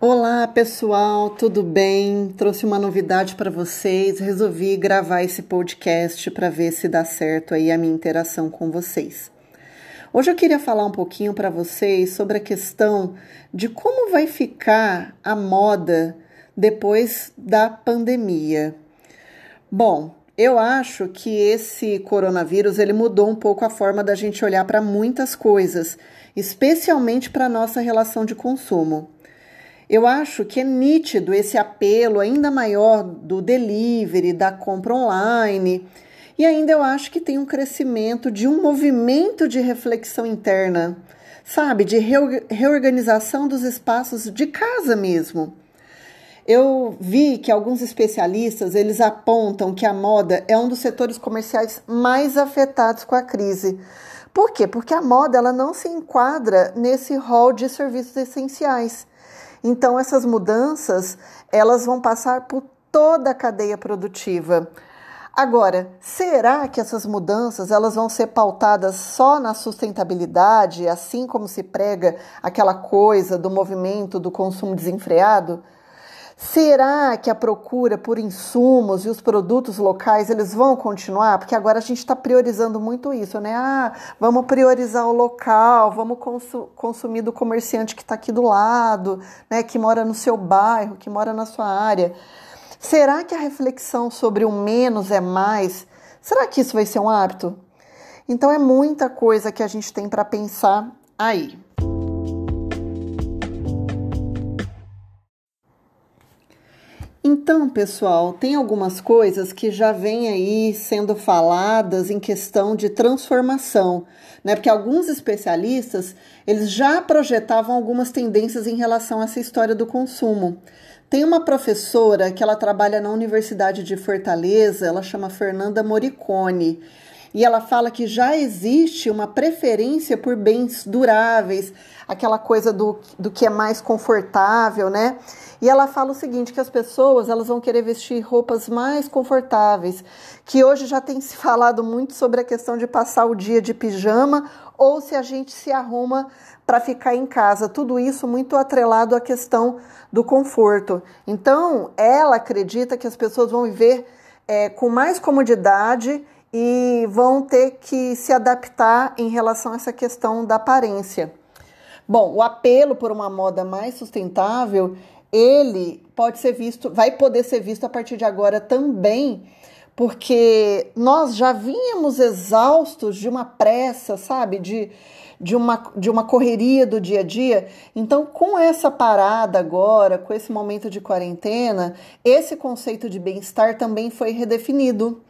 Olá pessoal, tudo bem? Trouxe uma novidade para vocês. Resolvi gravar esse podcast para ver se dá certo aí a minha interação com vocês. Hoje eu queria falar um pouquinho para vocês sobre a questão de como vai ficar a moda depois da pandemia. Bom, eu acho que esse coronavírus ele mudou um pouco a forma da gente olhar para muitas coisas, especialmente para a nossa relação de consumo. Eu acho que é nítido esse apelo ainda maior do delivery, da compra online. E ainda eu acho que tem um crescimento de um movimento de reflexão interna, sabe, de reorganização dos espaços de casa mesmo. Eu vi que alguns especialistas eles apontam que a moda é um dos setores comerciais mais afetados com a crise. Por quê? Porque a moda ela não se enquadra nesse rol de serviços essenciais. Então essas mudanças, elas vão passar por toda a cadeia produtiva. Agora, será que essas mudanças elas vão ser pautadas só na sustentabilidade, assim como se prega aquela coisa do movimento do consumo desenfreado? Será que a procura por insumos e os produtos locais eles vão continuar? Porque agora a gente está priorizando muito isso, né? Ah, vamos priorizar o local, vamos consu consumir do comerciante que está aqui do lado, né? Que mora no seu bairro, que mora na sua área. Será que a reflexão sobre o menos é mais? Será que isso vai ser um hábito? Então é muita coisa que a gente tem para pensar aí. Então, pessoal, tem algumas coisas que já vêm aí sendo faladas em questão de transformação, né? Porque alguns especialistas, eles já projetavam algumas tendências em relação a essa história do consumo. Tem uma professora que ela trabalha na Universidade de Fortaleza, ela chama Fernanda Moricone, e ela fala que já existe uma preferência por bens duráveis, aquela coisa do, do que é mais confortável, né? E ela fala o seguinte, que as pessoas elas vão querer vestir roupas mais confortáveis, que hoje já tem se falado muito sobre a questão de passar o dia de pijama ou se a gente se arruma para ficar em casa. Tudo isso muito atrelado à questão do conforto. Então, ela acredita que as pessoas vão viver é, com mais comodidade e vão ter que se adaptar em relação a essa questão da aparência. Bom, o apelo por uma moda mais sustentável, ele pode ser visto, vai poder ser visto a partir de agora também, porque nós já vínhamos exaustos de uma pressa, sabe, de, de, uma, de uma correria do dia a dia. Então, com essa parada agora, com esse momento de quarentena, esse conceito de bem-estar também foi redefinido.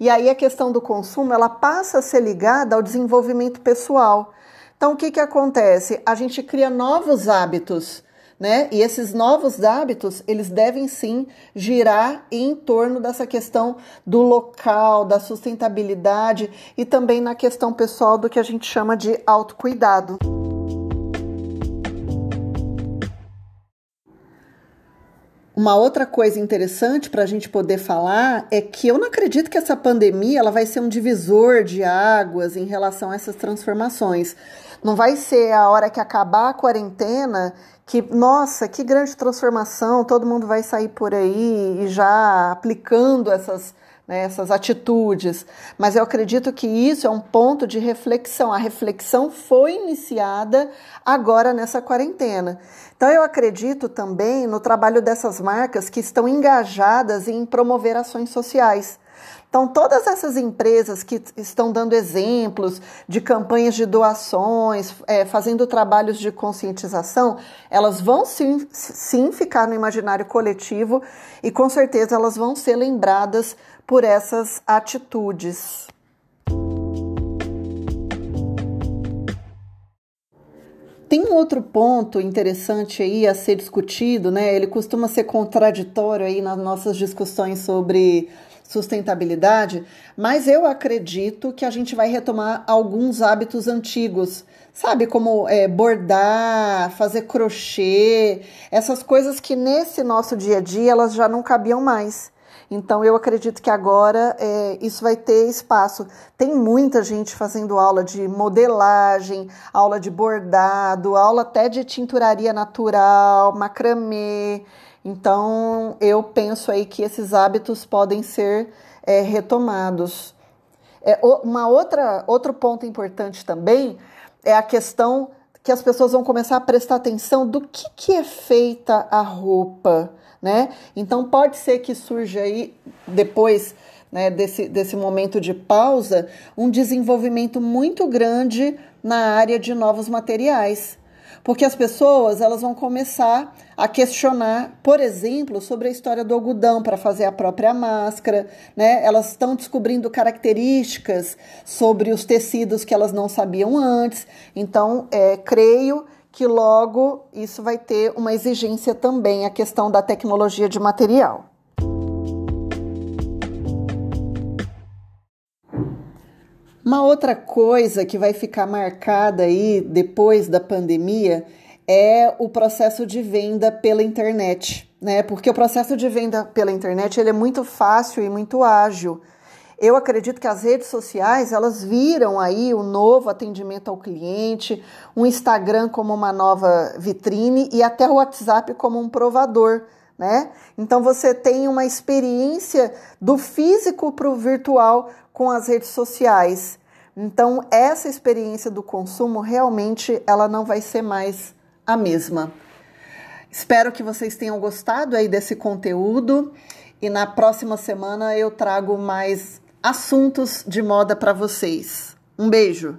E aí a questão do consumo, ela passa a ser ligada ao desenvolvimento pessoal. Então, o que, que acontece? A gente cria novos hábitos, né? E esses novos hábitos, eles devem sim girar em torno dessa questão do local, da sustentabilidade e também na questão pessoal do que a gente chama de autocuidado. Uma outra coisa interessante para a gente poder falar é que eu não acredito que essa pandemia ela vai ser um divisor de águas em relação a essas transformações. Não vai ser a hora que acabar a quarentena que, nossa, que grande transformação, todo mundo vai sair por aí e já aplicando essas, né, essas atitudes. Mas eu acredito que isso é um ponto de reflexão. A reflexão foi iniciada agora nessa quarentena. Então eu acredito também no trabalho dessas marcas que estão engajadas em promover ações sociais. Então, todas essas empresas que estão dando exemplos de campanhas de doações, é, fazendo trabalhos de conscientização, elas vão sim, sim ficar no imaginário coletivo e com certeza elas vão ser lembradas por essas atitudes. Tem um outro ponto interessante aí a ser discutido, né? Ele costuma ser contraditório aí nas nossas discussões sobre sustentabilidade, mas eu acredito que a gente vai retomar alguns hábitos antigos, sabe? Como é, bordar, fazer crochê, essas coisas que nesse nosso dia a dia elas já não cabiam mais. Então, eu acredito que agora é, isso vai ter espaço. Tem muita gente fazendo aula de modelagem, aula de bordado, aula até de tinturaria natural, macramê. Então, eu penso aí que esses hábitos podem ser é, retomados. É, uma outra, outro ponto importante também é a questão que as pessoas vão começar a prestar atenção do que, que é feita a roupa, né? Então pode ser que surja aí depois né, desse, desse momento de pausa um desenvolvimento muito grande na área de novos materiais. Porque as pessoas elas vão começar a questionar, por exemplo, sobre a história do algodão para fazer a própria máscara, né? Elas estão descobrindo características sobre os tecidos que elas não sabiam antes. Então, é, creio que logo isso vai ter uma exigência também, a questão da tecnologia de material. Uma outra coisa que vai ficar marcada aí depois da pandemia é o processo de venda pela internet, né? Porque o processo de venda pela internet ele é muito fácil e muito ágil. Eu acredito que as redes sociais elas viram aí o novo atendimento ao cliente, o Instagram como uma nova vitrine e até o WhatsApp como um provador. Né? Então você tem uma experiência do físico para o virtual com as redes sociais. Então, essa experiência do consumo realmente ela não vai ser mais a mesma. Espero que vocês tenham gostado aí desse conteúdo e na próxima semana eu trago mais assuntos de moda para vocês. Um beijo.